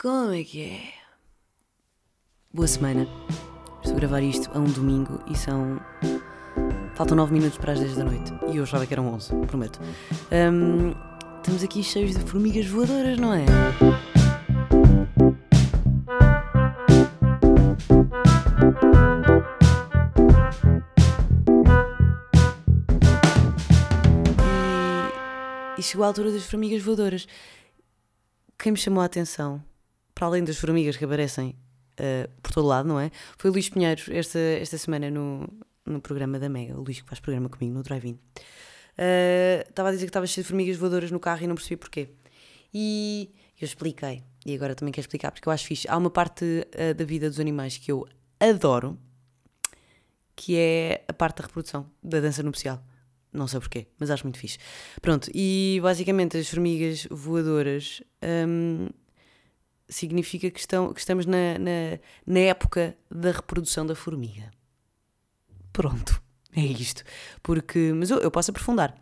Como é que é? Boa semana. Estou a gravar isto a um domingo e são. Faltam 9 minutos para as 10 da noite. E eu achava que eram 11, prometo. Hum, estamos aqui cheios de formigas voadoras, não é? E, e chegou a altura das formigas voadoras. Quem me chamou a atenção, para além das formigas que aparecem uh, por todo lado, não é? Foi o Luís Pinheiro esta, esta semana no, no programa da Mega, o Luís que faz programa comigo no Drive-In. Uh, estava a dizer que estava cheio de formigas voadoras no carro e não percebi porquê. E eu expliquei, e agora também quero explicar, porque eu acho fixe. Há uma parte uh, da vida dos animais que eu adoro, que é a parte da reprodução, da dança nupcial. Não sei porquê, mas acho muito fixe. Pronto, e basicamente as formigas voadoras hum, significa que, estão, que estamos na, na, na época da reprodução da formiga. Pronto, é isto. Porque, mas eu, eu posso aprofundar.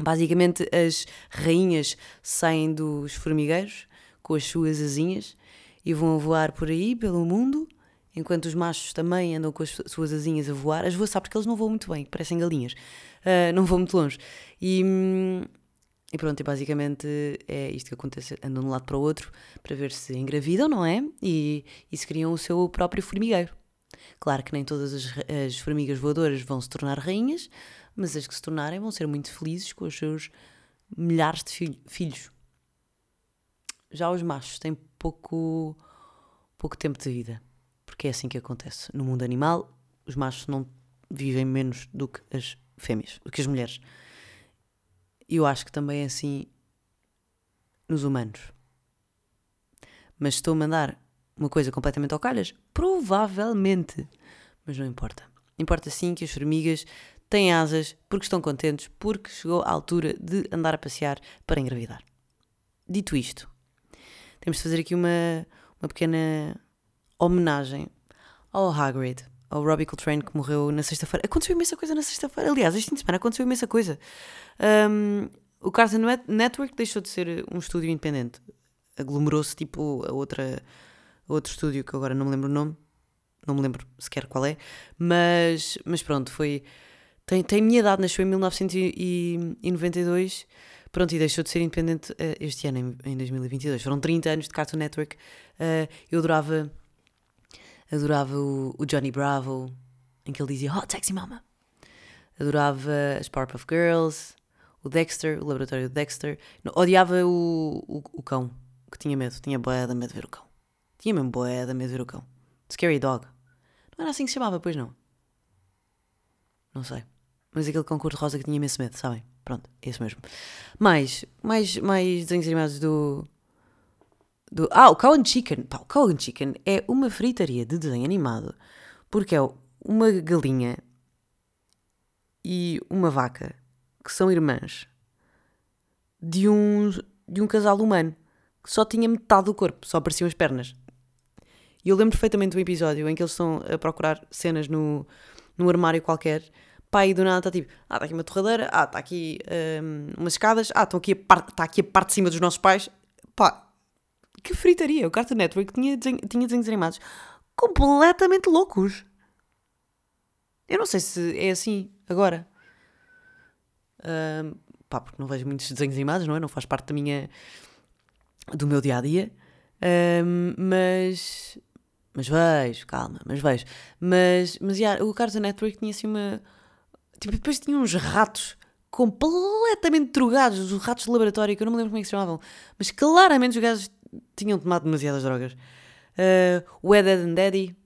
Basicamente, as rainhas saem dos formigueiros com as suas asinhas e vão voar por aí, pelo mundo, enquanto os machos também andam com as suas asinhas a voar. As voam, sabe, porque eles não voam muito bem, parecem galinhas. Uh, não vão muito longe. E, e pronto, e basicamente é isto que acontece, andam de um lado para o outro para ver se engravidam, não é? E, e se criam o seu próprio formigueiro. Claro que nem todas as, as formigas voadoras vão se tornar rainhas, mas as que se tornarem vão ser muito felizes com os seus milhares de filho, filhos. Já os machos têm pouco, pouco tempo de vida, porque é assim que acontece. No mundo animal, os machos não vivem menos do que as fêmeas, do que as mulheres. E eu acho que também é assim nos humanos. Mas estou a mandar uma coisa completamente ao calhas? Provavelmente. Mas não importa. Importa sim que as formigas têm asas porque estão contentes, porque chegou a altura de andar a passear para engravidar. Dito isto, temos de fazer aqui uma, uma pequena homenagem ao Hagrid, ao Robbie Coltrane que morreu na sexta-feira. Aconteceu imensa coisa na sexta-feira. Aliás, este fim de semana aconteceu imensa coisa. Um, o Cartoon Network deixou de ser um estúdio independente. Aglomerou-se tipo a outra outro estúdio que agora não me lembro o nome. Não me lembro sequer qual é. Mas, mas pronto, foi. Tem, tem minha idade, nasceu em 1992. Pronto, e deixou de ser independente uh, este ano, em, em 2022. Foram 30 anos de Cartoon Network. Uh, eu adorava Adorava o, o, Johnny Bravo, em que ele dizia Hot Sexy Mama. Adorava as Powerpuff Girls, o Dexter, o laboratório do Dexter. odiava o, o, o, cão, que tinha medo. Tinha boé de medo de ver o cão. Tinha mesmo boé de medo de ver o cão. Scary Dog. Não era assim que se chamava, pois não? Não sei. Mas aquele cão cor-de-rosa que tinha imenso medo, sabem? Pronto, é isso mesmo. Mais, mais, mais desenhos animados do, do, ah, o Cow and Chicken. Pá, o Cow and Chicken é uma fritaria de desenho animado porque é uma galinha e uma vaca que são irmãs de um, de um casal humano que só tinha metade do corpo, só apareciam as pernas. E eu lembro perfeitamente do episódio em que eles estão a procurar cenas no, num armário qualquer. E do nada está tipo, ah, está aqui uma torradeira, ah, está aqui um, umas escadas, ah, estão aqui a está aqui a parte de cima dos nossos pais. Pá, que fritaria! O Cartoon Network tinha, desenho, tinha desenhos animados completamente loucos. Eu não sei se é assim agora. Pá, porque não vejo muitos desenhos animados, não é? Não faz parte da minha. do meu dia a dia. Mas. Mas vejo, calma, mas vejo. Mas, mas yeah, o Cartoon Network tinha assim uma. Tipo, depois tinha uns ratos completamente drogados, os ratos de laboratório, que eu não me lembro como é que se chamavam, mas claramente os gajos tinham tomado demasiadas drogas. Uh, o Ed, Ed and Daddy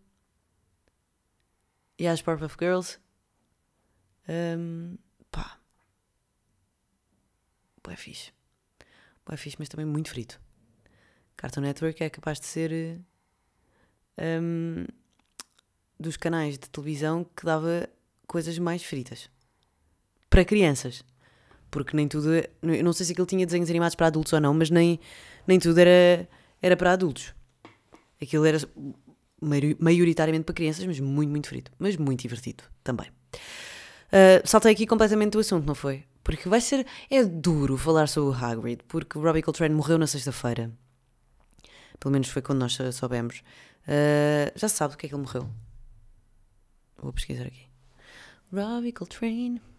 e as Powerpuff Girls. Um, pá. Boé fixe. Boé fixe, mas também muito frito. Cartoon Network é capaz de ser um, dos canais de televisão que dava coisas mais fritas. Para crianças. Porque nem tudo. Eu não sei se aquilo tinha desenhos animados para adultos ou não, mas nem nem tudo era, era para adultos. Aquilo era maioritariamente para crianças, mas muito, muito frito. Mas muito divertido também. Uh, saltei aqui completamente do assunto, não foi? Porque vai ser. É duro falar sobre o Hagrid, porque o Robbie Coltrane morreu na sexta-feira. Pelo menos foi quando nós soubemos. Uh, já se sabe do que é que ele morreu. Vou pesquisar aqui. Robbie Coltrane.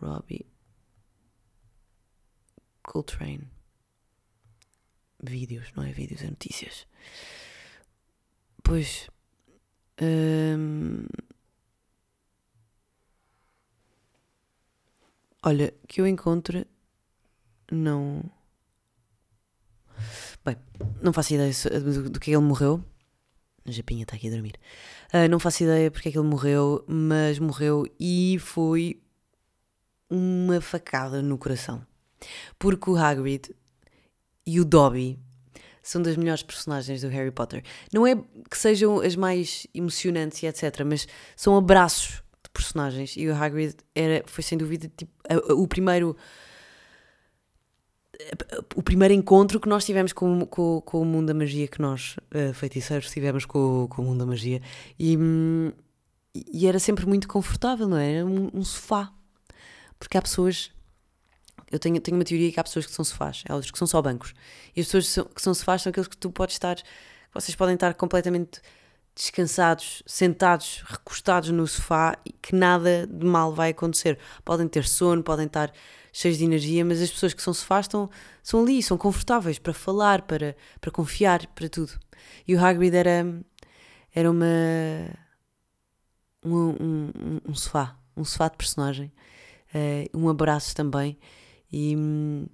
Robbie Coltrane. Vídeos, não é vídeos, é notícias. Pois. Hum, olha, que eu encontre. Não. Bem, não faço ideia do, do que ele morreu. A Japinha está aqui a dormir. Uh, não faço ideia porque é que ele morreu, mas morreu e foi uma facada no coração. Porque o Hagrid e o Dobby são das melhores personagens do Harry Potter. Não é que sejam as mais emocionantes e etc, mas são abraços de personagens. E o Hagrid era, foi sem dúvida tipo, o primeiro o primeiro encontro que nós tivemos com, com, com o mundo da magia, que nós, uh, feiticeiros, tivemos com, com o mundo da magia. E, e era sempre muito confortável, não é? Era um, um sofá. Porque há pessoas. Eu tenho, tenho uma teoria que há pessoas que são sofás, outras que são só bancos. E as pessoas que são, que são sofás são aqueles que tu podes estar. Vocês podem estar completamente descansados, sentados, recostados no sofá e que nada de mal vai acontecer. Podem ter sono, podem estar cheios de energia, mas as pessoas que são sofás estão, são ali, são confortáveis para falar, para, para confiar, para tudo. E o Hagrid era, era uma. Um, um, um sofá, um sofá de personagem, uh, um abraço também. E. Um,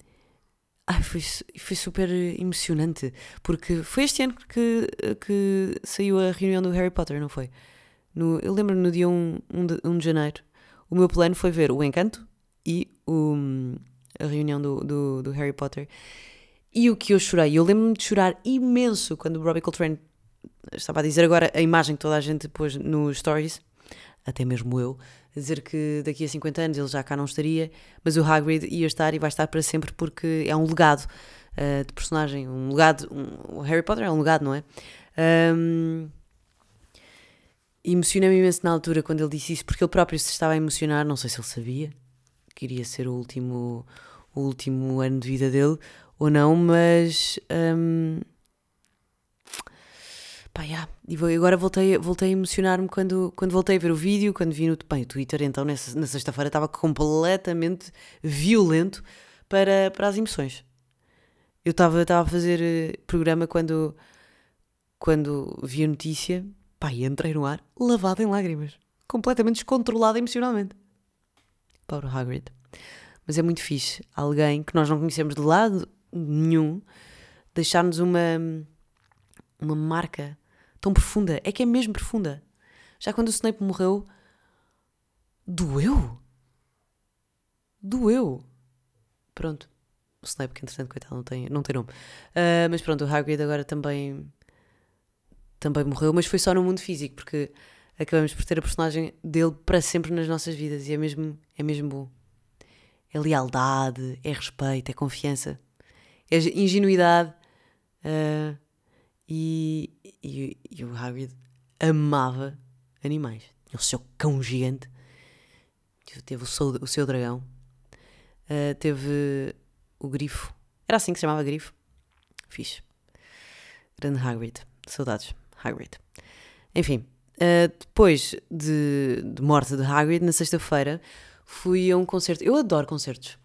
Ai, foi, foi super emocionante, porque foi este ano que, que saiu a reunião do Harry Potter, não foi? No, eu lembro no dia 1, 1, de, 1 de janeiro, o meu plano foi ver o Encanto e o, a reunião do, do, do Harry Potter. E o que eu chorei, eu lembro-me de chorar imenso quando o Robbie Coltrane estava a dizer agora a imagem que toda a gente pôs nos stories, até mesmo eu, a dizer que daqui a 50 anos ele já cá não estaria, mas o Hagrid ia estar e vai estar para sempre porque é um legado uh, de personagem, um legado, um, o Harry Potter é um legado, não é? Um, Emocionei-me imenso na altura quando ele disse isso, porque ele próprio se estava a emocionar, não sei se ele sabia que iria ser o último, o último ano de vida dele ou não, mas um, Pá, yeah. E agora voltei, voltei a emocionar-me quando, quando voltei a ver o vídeo, quando vi no Twitter, então nessa, na sexta-feira estava completamente violento para, para as emoções. Eu estava a fazer eh, programa quando, quando vi a notícia, pá, e entrei no ar lavado em lágrimas, completamente descontrolado emocionalmente. O Hagrid. Mas é muito fixe alguém que nós não conhecemos de lado nenhum deixar-nos uma, uma marca tão profunda. É que é mesmo profunda. Já quando o Snape morreu, doeu. Doeu. Pronto. O Snape, que entretanto, coitado, não tem, não tem nome. Uh, mas pronto, o Hagrid agora também, também morreu, mas foi só no mundo físico, porque acabamos por ter a personagem dele para sempre nas nossas vidas e é mesmo, é mesmo bom. É lealdade, é respeito, é confiança, é ingenuidade. Uh, e, e, e o Hagrid amava animais. Tinha o seu cão gigante, teve o seu, o seu dragão, uh, teve o grifo. Era assim que se chamava grifo? Fixe. Grande Hagrid. Saudades, Hagrid. Enfim, uh, depois de, de morte de Hagrid, na sexta-feira, fui a um concerto. Eu adoro concertos.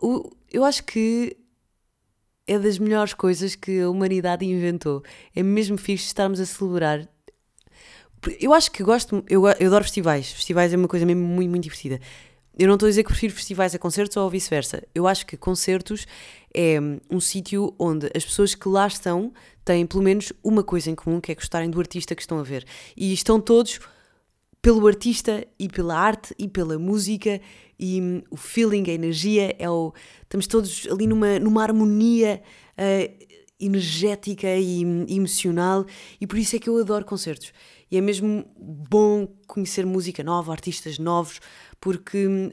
O, eu acho que é das melhores coisas que a humanidade inventou. É mesmo fixe estarmos a celebrar. Eu acho que gosto, eu, eu adoro festivais. Festivais é uma coisa mesmo muito, muito divertida. Eu não estou a dizer que prefiro festivais a concertos ou vice-versa. Eu acho que concertos é um sítio onde as pessoas que lá estão têm pelo menos uma coisa em comum, que é gostarem do artista que estão a ver. E estão todos pelo artista e pela arte e pela música e hum, o feeling, a energia, é o, estamos todos ali numa, numa harmonia uh, energética e, hum, emocional e por isso é que eu adoro concertos. E é mesmo bom conhecer música nova, artistas novos, porque hum,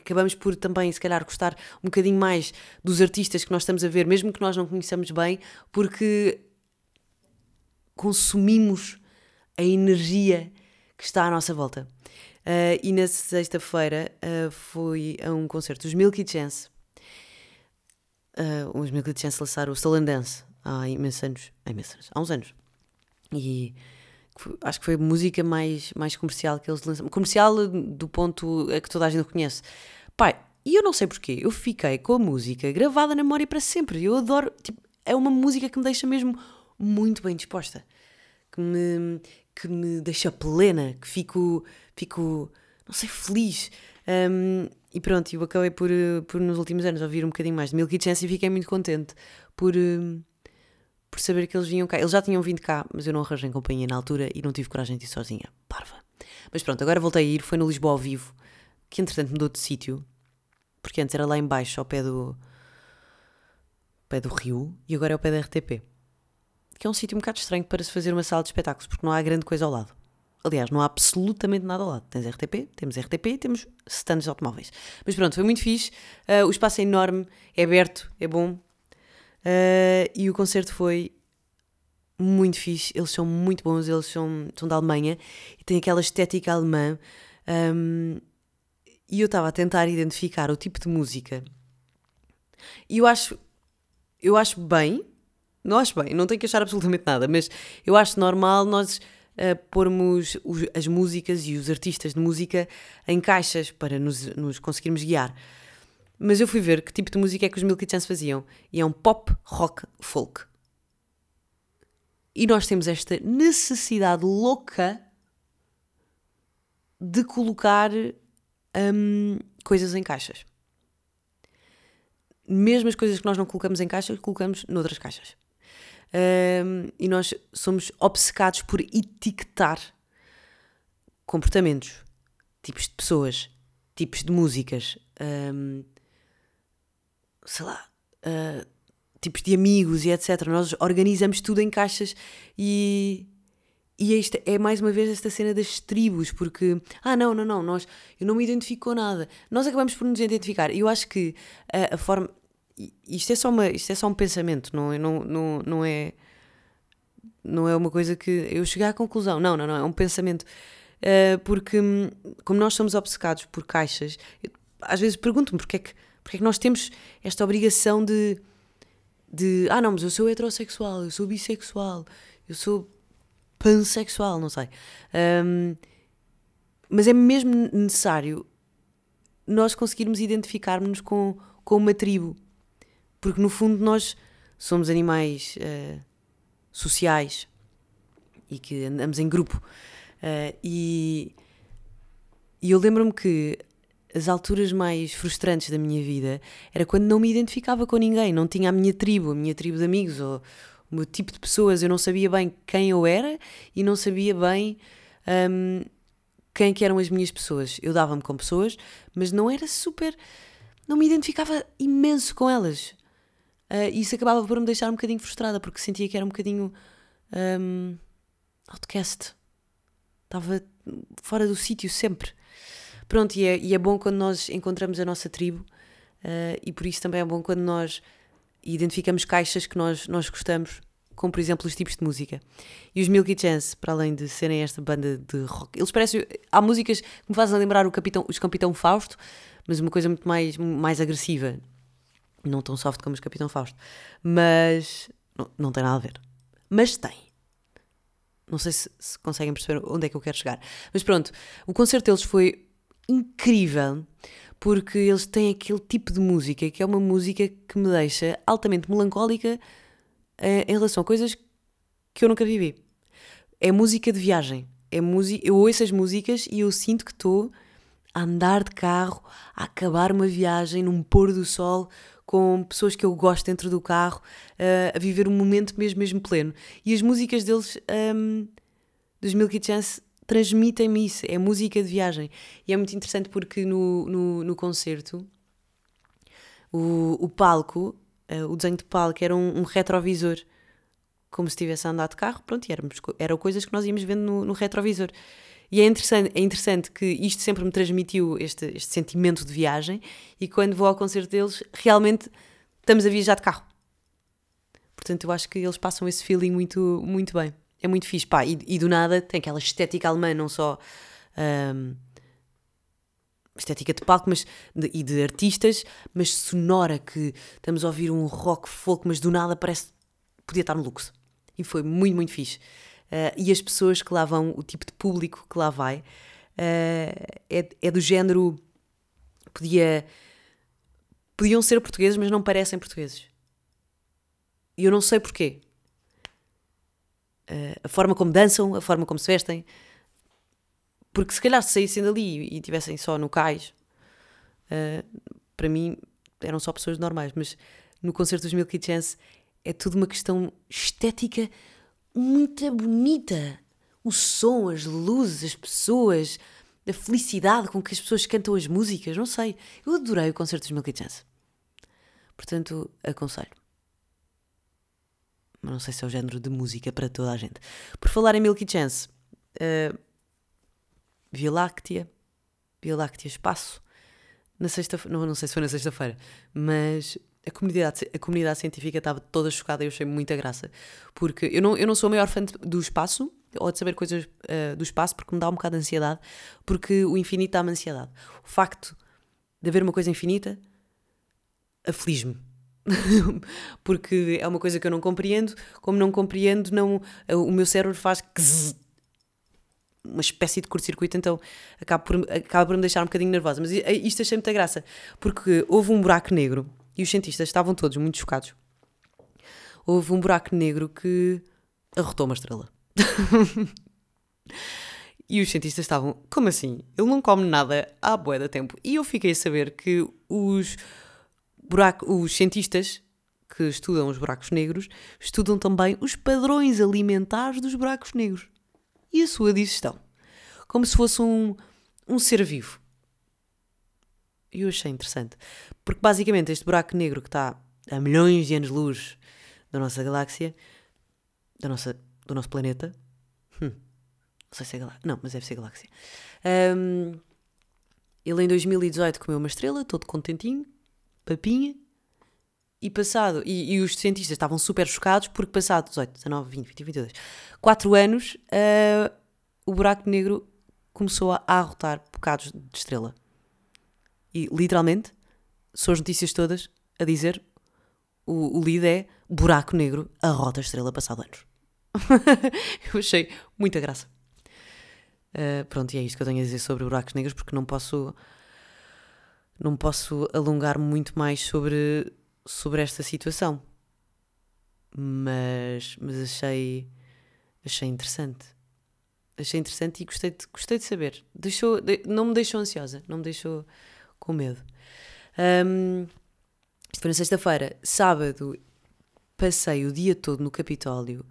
acabamos por também, se calhar, gostar um bocadinho mais dos artistas que nós estamos a ver, mesmo que nós não conheçamos bem, porque consumimos a energia que está à nossa volta. Uh, e na sexta-feira uh, fui a um concerto dos Milky Chance. Uh, os Milky Chance lançaram o Stolen Dance há imensos anos. Há imensos anos. Há uns anos. E acho que foi a música mais, mais comercial que eles lançaram. Comercial do ponto a que toda a gente conhece. Pai, e eu não sei porquê, eu fiquei com a música gravada na memória para sempre. Eu adoro, tipo, é uma música que me deixa mesmo muito bem disposta. Que me, que me deixa plena, que fico, fico não sei, feliz. Um, e pronto, eu acabei por, por nos últimos anos ouvir um bocadinho mais de Milky Chance e fiquei muito contente por, por saber que eles vinham cá. Eles já tinham vindo cá, mas eu não arranjei companhia na altura e não tive coragem de ir sozinha. Parva. Mas pronto, agora voltei a ir. Foi no Lisboa ao vivo, que entretanto mudou de sítio, porque antes era lá embaixo, ao pé do, pé do Rio, e agora é ao pé da RTP. Que é um sítio um bocado estranho para se fazer uma sala de espetáculos, porque não há grande coisa ao lado. Aliás, não há absolutamente nada ao lado. Tens RTP, temos RTP, temos stands de automóveis. Mas pronto, foi muito fixe. Uh, o espaço é enorme, é aberto, é bom. Uh, e o concerto foi muito fixe. Eles são muito bons, eles são, são da Alemanha e têm aquela estética alemã. Um, e eu estava a tentar identificar o tipo de música. E eu acho, eu acho bem, não acho bem, não tenho que achar absolutamente nada, mas eu acho normal nós uh, pormos os, as músicas e os artistas de música em caixas para nos, nos conseguirmos guiar. Mas eu fui ver que tipo de música é que os Milky Chance faziam. E é um pop, rock, folk. E nós temos esta necessidade louca de colocar um, coisas em caixas. Mesmo as coisas que nós não colocamos em caixas, colocamos noutras caixas. Um, e nós somos obcecados por etiquetar comportamentos, tipos de pessoas, tipos de músicas, um, sei lá, uh, tipos de amigos e etc. Nós organizamos tudo em caixas e. E esta é mais uma vez esta cena das tribos, porque, ah, não, não, não, nós, eu não me identifico com nada. Nós acabamos por nos identificar. Eu acho que a, a forma, isto é só, uma, isto é só um pensamento, não, é, não, não, não, é, não é uma coisa que eu chegar à conclusão. Não, não, não, é um pensamento. Uh, porque, hum, como nós somos obcecados por caixas, eu, às vezes pergunto-me porque é, que, porque é que nós temos esta obrigação de, de. Ah, não, mas eu sou heterossexual, eu sou bissexual, eu sou pansexual, não sei. Um, mas é mesmo necessário nós conseguirmos identificarmos com, com uma tribo porque no fundo nós somos animais uh, sociais e que andamos em grupo. Uh, e, e eu lembro-me que as alturas mais frustrantes da minha vida era quando não me identificava com ninguém, não tinha a minha tribo, a minha tribo de amigos ou o meu tipo de pessoas. Eu não sabia bem quem eu era e não sabia bem um, quem que eram as minhas pessoas. Eu dava-me com pessoas, mas não era super. Não me identificava imenso com elas. Uh, e isso acabava por me deixar um bocadinho frustrada, porque sentia que era um bocadinho um, outcast. Estava fora do sítio sempre. Pronto, e é, e é, bom quando nós encontramos a nossa tribo, uh, e por isso também é bom quando nós identificamos caixas que nós, nós gostamos, como por exemplo os tipos de música. E os Milky Chance, para além de serem esta banda de rock, eles parecem. Há músicas que me fazem lembrar o Capitão, os Capitão Fausto, mas uma coisa muito mais, mais agressiva não tão soft como os Capitão Fausto, mas não, não tem nada a ver. Mas tem. Não sei se, se, conseguem perceber onde é que eu quero chegar. Mas pronto, o concerto deles foi incrível porque eles têm aquele tipo de música que é uma música que me deixa altamente melancólica eh, em relação a coisas que eu nunca vivi. É música de viagem. É música, eu ouço as músicas e eu sinto que estou a andar de carro, a acabar uma viagem num pôr do sol com pessoas que eu gosto dentro do carro, uh, a viver um momento mesmo, mesmo pleno. E as músicas deles, um, dos Milky Chance, transmitem-me isso, é música de viagem. E é muito interessante porque no, no, no concerto, o, o palco, uh, o desenho de palco era um, um, retrovisor, como se estivesse a andar de carro, pronto, e eram coisas que nós íamos vendo no, no retrovisor. E é interessante, é interessante que isto sempre me transmitiu este, este sentimento de viagem e quando vou ao concerto deles, realmente estamos a viajar de carro. Portanto, eu acho que eles passam esse feeling muito, muito bem. É muito fixe, pá. E, e do nada tem aquela estética alemã, não só um, estética de palco mas, de, e de artistas, mas sonora, que estamos a ouvir um rock folk, mas do nada parece podia estar no luxo. E foi muito, muito fixe. Uh, e as pessoas que lá vão, o tipo de público que lá vai, uh, é, é do género. Podia, podiam ser portugueses, mas não parecem portugueses. E eu não sei porquê. Uh, a forma como dançam, a forma como se vestem. Porque se calhar se saíssem dali e estivessem só no cais, para mim eram só pessoas normais, mas no concerto dos Milky Chance é tudo uma questão estética muito bonita. O som, as luzes, as pessoas, a felicidade com que as pessoas cantam as músicas, não sei. Eu adorei o concerto dos Milky Chance. Portanto, aconselho. Mas não sei se é o género de música para toda a gente. Por falar em Milky Chance, uh, Via Láctea, Via Láctea Espaço, na sexta não, não sei se foi na sexta-feira, mas a comunidade, a comunidade científica estava toda chocada e eu achei muita graça. Porque eu não, eu não sou a maior fã do espaço, ou de saber coisas uh, do espaço, porque me dá um bocado de ansiedade, porque o infinito dá-me ansiedade. O facto de haver uma coisa infinita aflige-me. porque é uma coisa que eu não compreendo, como não compreendo, não, o meu cérebro faz uma espécie de curto-circuito, então acaba por, acaba por me deixar um bocadinho nervosa. Mas isto achei muita graça, porque houve um buraco negro e os cientistas estavam todos muito chocados. Houve um buraco negro que arrotou uma estrela. e os cientistas estavam, como assim? Ele não come nada há bué da tempo. E eu fiquei a saber que os, buraco, os cientistas que estudam os buracos negros estudam também os padrões alimentares dos buracos negros e a sua digestão. Como se fosse um, um ser vivo. E eu achei interessante. Porque basicamente este buraco negro que está a milhões de anos-luz da nossa galáxia, da nossa, do nosso planeta. Hum, não sei se é galáxia. Não, mas deve ser galáxia. Um, ele em 2018 comeu uma estrela, todo contentinho, papinha, e passado, e, e, os cientistas estavam super chocados porque passado 18, 19, 20, 20, 22, 4 anos, uh, o buraco negro começou a arrotar bocados de estrela. E literalmente, são as notícias todas a dizer o, o lead é buraco negro a estrela passado anos. Eu achei muita graça. Uh, pronto, e é isto que eu tenho a dizer sobre buracos negros porque não posso não posso alongar muito mais sobre sobre esta situação. Mas, mas achei, achei interessante. Achei interessante e gostei de, gostei de saber. Deixou, não me deixou ansiosa, não me deixou com medo. Um, isto foi na sexta-feira. Sábado passei o dia todo no Capitólio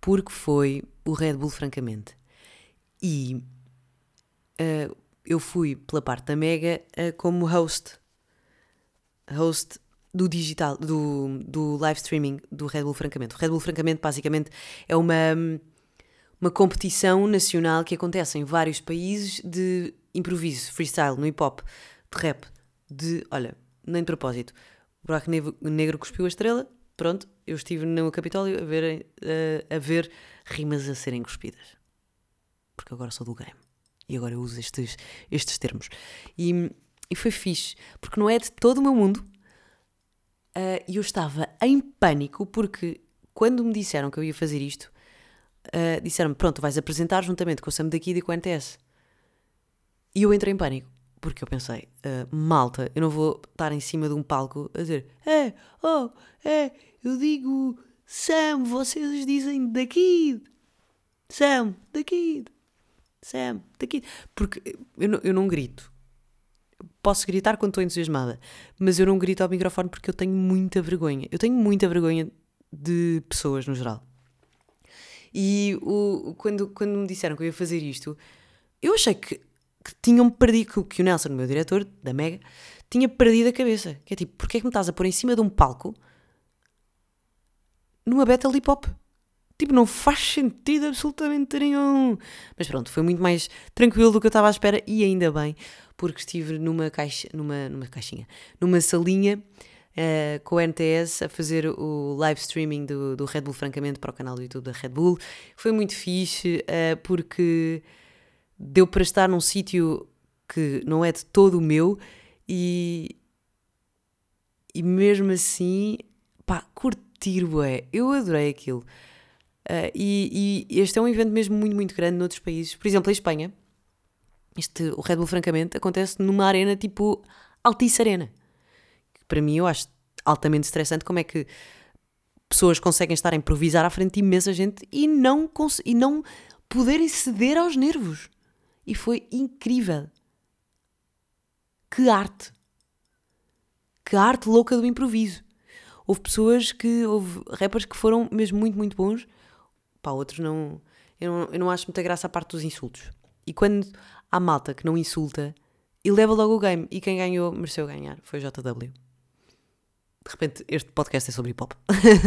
porque foi o Red Bull, francamente. E uh, eu fui pela parte da Mega uh, como host. Host do digital, do, do live streaming do Red Bull Francamente. O Red Bull Francamente, basicamente, é uma, uma competição nacional que acontece em vários países de improviso, freestyle, no hip hop, de rap, de, olha, nem de propósito, o buraco negro, cuspiu a estrela, pronto, eu estive no Capitólio a ver, a, a ver rimas a serem cuspidas. Porque agora sou do game. E agora eu uso estes, estes termos. E, e foi fixe, porque não é de todo o meu mundo, uh, eu estava em pânico porque quando me disseram que eu ia fazer isto, uh, disseram-me: Pronto, vais apresentar juntamente com o Sam daqui e com o NTS. E eu entrei em pânico porque eu pensei: uh, Malta, eu não vou estar em cima de um palco a dizer: É, oh, é, eu digo Sam, vocês dizem daqui, Sam, daqui, Sam, daqui. Porque eu não, eu não grito posso gritar quando estou entusiasmada, mas eu não grito ao microfone porque eu tenho muita vergonha. Eu tenho muita vergonha de pessoas no geral. E o, quando, quando me disseram que eu ia fazer isto, eu achei que, que tinham perdido, que o Nelson, meu diretor da Mega, tinha perdido a cabeça. Que é tipo, porque é que me estás a pôr em cima de um palco numa battle hip hop? Tipo, não faz sentido absolutamente nenhum. Mas pronto, foi muito mais tranquilo do que eu estava à espera e ainda bem, porque estive numa caixa, numa, numa caixinha, numa salinha uh, com o NTS a fazer o live streaming do, do Red Bull, francamente, para o canal do YouTube da Red Bull. Foi muito fixe, uh, porque deu para estar num sítio que não é de todo o meu e, e mesmo assim, pá, curti divertir, bué. Eu adorei aquilo. Uh, e, e, este é um evento mesmo muito, muito grande noutros países. Por exemplo, em Espanha, este, o Red Bull, francamente, acontece numa arena tipo Altice Arena. Para mim, eu acho altamente estressante como é que pessoas conseguem estar a improvisar à frente de imensa gente e não, e não poderem ceder aos nervos. E foi incrível. Que arte! Que arte louca do improviso. Houve pessoas que, houve rappers que foram mesmo muito, muito bons. Pá, outros não. Eu, não. eu não acho muita graça a parte dos insultos. E quando há malta que não insulta, e leva logo o game. E quem ganhou mereceu ganhar. Foi o JW de repente este podcast é sobre hip hop.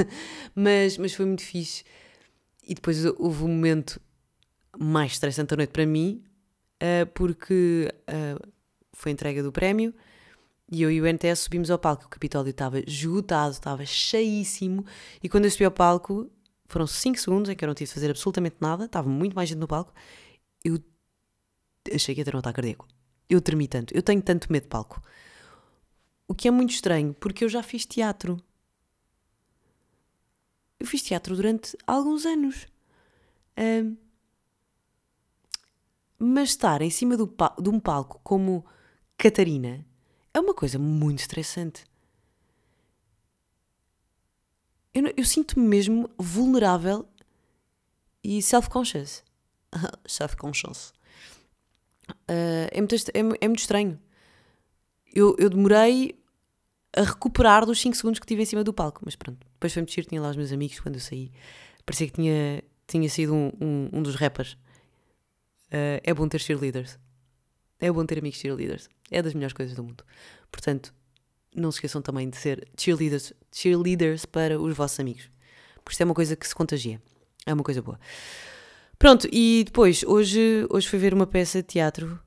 mas, mas foi muito fixe. E depois houve um momento mais estressante da noite para mim, uh, porque uh, foi entrega do prémio e eu e o NTS subimos ao palco. O Capitólio estava esgotado, estava cheíssimo. E quando eu subi ao palco, foram 5 segundos em que eu não tive de fazer absolutamente nada, estava muito mais gente no palco. Eu achei que ia ter um ataque cardíaco. Eu tremi tanto, eu tenho tanto medo de palco. O que é muito estranho, porque eu já fiz teatro. Eu fiz teatro durante alguns anos. Um, mas estar em cima do, de um palco como Catarina é uma coisa muito estressante. Eu, eu sinto-me mesmo vulnerável e self-conscious. self-conscious. Uh, é, muito, é, é muito estranho eu, eu demorei a recuperar dos 5 segundos que tive em cima do palco. Mas pronto, depois foi-me tinha lá os meus amigos quando eu saí. Parecia que tinha, tinha sido um, um, um dos rappers. Uh, é bom ter cheerleaders. É bom ter amigos cheerleaders. É das melhores coisas do mundo. Portanto, não se esqueçam também de ser cheerleaders, cheerleaders para os vossos amigos. Porque isto é uma coisa que se contagia. É uma coisa boa. Pronto, e depois, hoje, hoje fui ver uma peça de teatro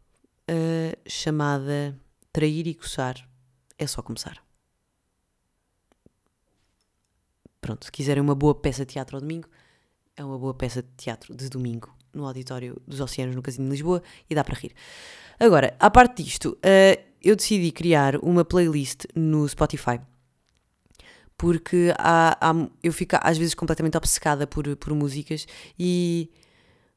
uh, chamada trair e coçar é só começar. Pronto, se quiserem uma boa peça de teatro ao domingo, é uma boa peça de teatro de domingo no Auditório dos Oceanos, no Casino de Lisboa, e dá para rir. Agora, à parte disto, uh, eu decidi criar uma playlist no Spotify. Porque há, há, eu fico às vezes completamente obcecada por, por músicas e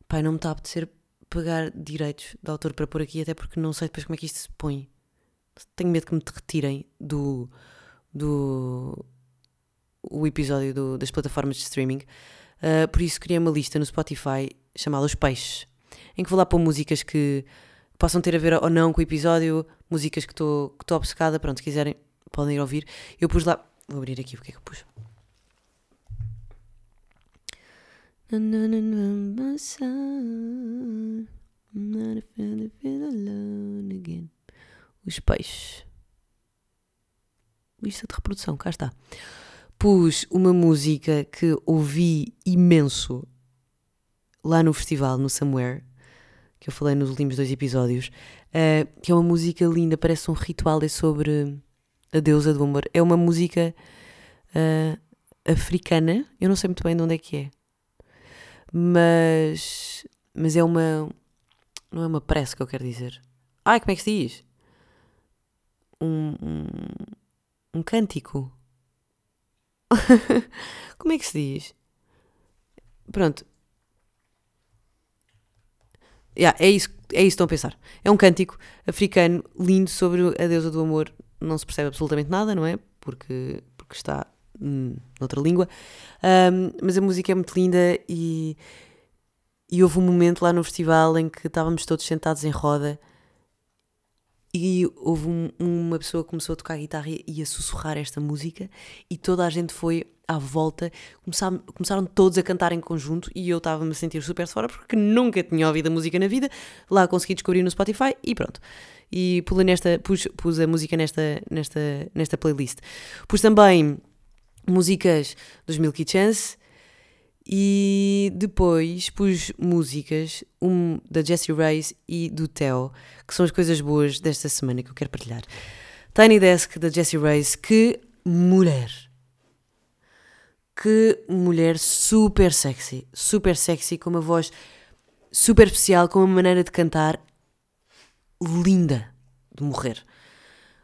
pai, não me está a apetecer pagar direitos de autor para pôr aqui, até porque não sei depois como é que isto se põe tenho medo que me retirem do, do o episódio do, das plataformas de streaming. Uh, por isso criei uma lista no Spotify chamada Os Peixes, em que vou lá pôr músicas que possam ter a ver ou não com o episódio, músicas que estou obcecada. Pronto, se quiserem, podem ir ouvir. Eu pus lá. Vou abrir aqui o que é que eu pus. os peixes. Lista de reprodução, cá está. Pus uma música que ouvi imenso lá no festival, no Somewhere, que eu falei nos últimos dois episódios, uh, que é uma música linda, parece um ritual, é sobre a deusa do amor. É uma música uh, africana, eu não sei muito bem de onde é que é, mas, mas é uma. Não é uma prece que eu quero dizer. Ai, como é que se diz? um, um, um cântico. Como é que se diz? Pronto. Yeah, é, isso, é isso que estão a pensar. É um cântico africano lindo sobre a deusa do amor. Não se percebe absolutamente nada, não é? Porque, porque está noutra língua. Um, mas a música é muito linda e, e houve um momento lá no festival em que estávamos todos sentados em roda e houve um, uma pessoa que começou a tocar guitarra e a sussurrar esta música e toda a gente foi à volta, começaram, começaram todos a cantar em conjunto e eu estava-me a sentir super fora porque nunca tinha ouvido a música na vida, lá consegui descobrir no Spotify e pronto. E pus, nesta, pus, pus a música nesta, nesta, nesta playlist. Pus também músicas dos Milky Chance, e depois pus músicas, um da Jessie Reyes e do Theo, que são as coisas boas desta semana que eu quero partilhar. Tiny Desk da Jessie Reyes, que mulher! Que mulher super sexy, super sexy, com uma voz super especial, com uma maneira de cantar linda de morrer.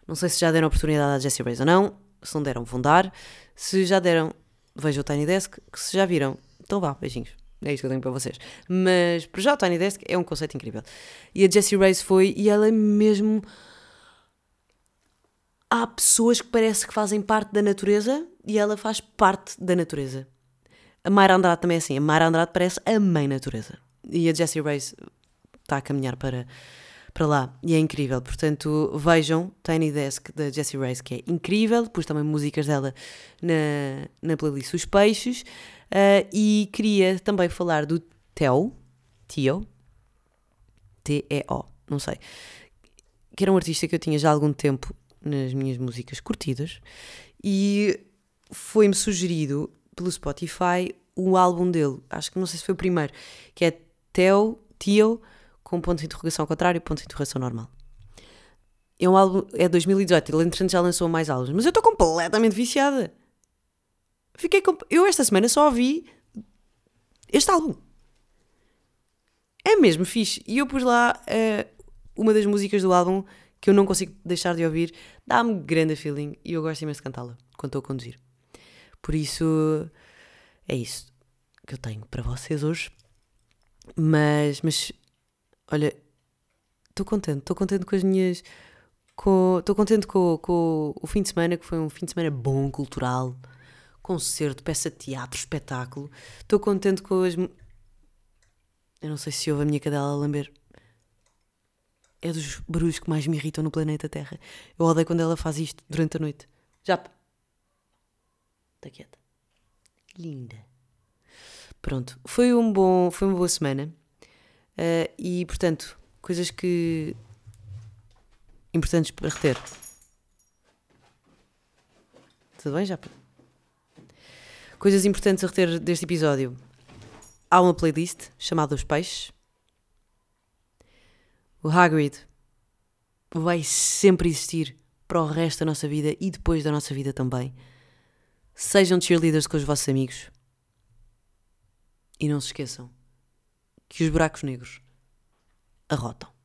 Não sei se já deram oportunidade à Jessie Reyes ou não, se não deram, vão dar. Se já deram, vejam o Tiny Desk, que se já viram, então vá, beijinhos. É isto que eu tenho para vocês. Mas, para já, o Tiny Desk é um conceito incrível. E a Jessie Reyes foi, e ela é mesmo. Há pessoas que parece que fazem parte da natureza e ela faz parte da natureza. A Mayra Andrade também é assim. A Mayra Andrade parece a mãe natureza. E a Jessie Reyes está a caminhar para, para lá. E é incrível. Portanto, vejam Tiny Desk da Jessie Reyes, que é incrível. Pus também músicas dela na, na playlist Os Peixes. Uh, e queria também falar do Theo, Tio, T-E-O, não sei, que era um artista que eu tinha já há algum tempo nas minhas músicas curtidas e foi-me sugerido pelo Spotify o álbum dele, acho que não sei se foi o primeiro, que é Theo, Tio, com ponto de interrogação ao contrário e ponto de interrogação normal. É um álbum, é 2018, ele entretanto já lançou mais álbuns, mas eu estou completamente viciada. Fiquei. Eu esta semana só ouvi este álbum. É mesmo fixe. E eu pus lá uh, uma das músicas do álbum que eu não consigo deixar de ouvir. Dá-me grande feeling e eu gosto imenso de cantá-la quando estou a conduzir. Por isso, é isso que eu tenho para vocês hoje. Mas, mas olha, estou contente. Estou contente com as minhas. Estou contente com, com o fim de semana, que foi um fim de semana bom, cultural concerto, peça de teatro, espetáculo. Estou contente com as. Eu não sei se ouve a minha cadela a lamber. É dos barulhos que mais me irritam no planeta Terra. Eu odeio quando ela faz isto durante a noite. Já. Está quieta. Linda. Pronto. Foi, um bom, foi uma boa semana. Uh, e, portanto, coisas que. importantes para reter. Tudo bem, já? Coisas importantes a reter deste episódio. Há uma playlist chamada Os Peixes. O Hagrid vai sempre existir para o resto da nossa vida e depois da nossa vida também. Sejam cheerleaders com os vossos amigos. E não se esqueçam que os buracos negros arrotam.